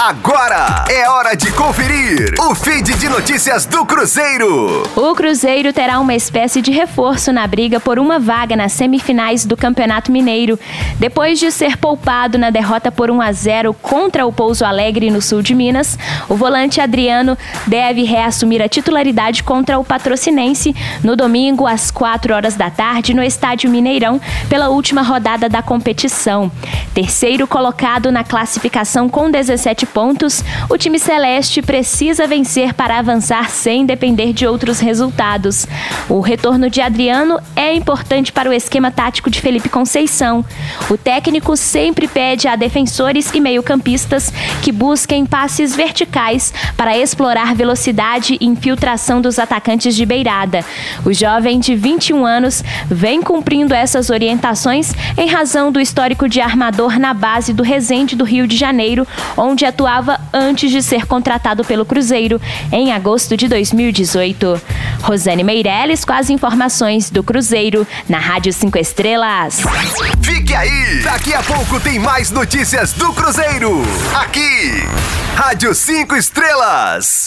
Agora é hora de conferir o feed de notícias do Cruzeiro. O Cruzeiro terá uma espécie de reforço na briga por uma vaga nas semifinais do Campeonato Mineiro. Depois de ser poupado na derrota por 1 a 0 contra o Pouso Alegre no sul de Minas, o volante Adriano deve reassumir a titularidade contra o Patrocinense no domingo às 4 horas da tarde no Estádio Mineirão pela última rodada da competição. Terceiro colocado na classificação com 17 pontos, o time celeste precisa vencer para avançar sem depender de outros resultados. O retorno de Adriano é importante para o esquema tático de Felipe Conceição. O técnico sempre pede a defensores e meio-campistas que busquem passes verticais para explorar velocidade e infiltração dos atacantes de beirada. O jovem de 21 anos vem cumprindo essas orientações em razão do histórico de armador na base do Resende do Rio de Janeiro, onde atuava antes de ser contratado pelo Cruzeiro em agosto de 2018. Rosane Meirelles com as informações do Cruzeiro na Rádio 5 Estrelas. Fique aí! Daqui a pouco tem mais notícias do Cruzeiro. Aqui, Rádio 5 Estrelas.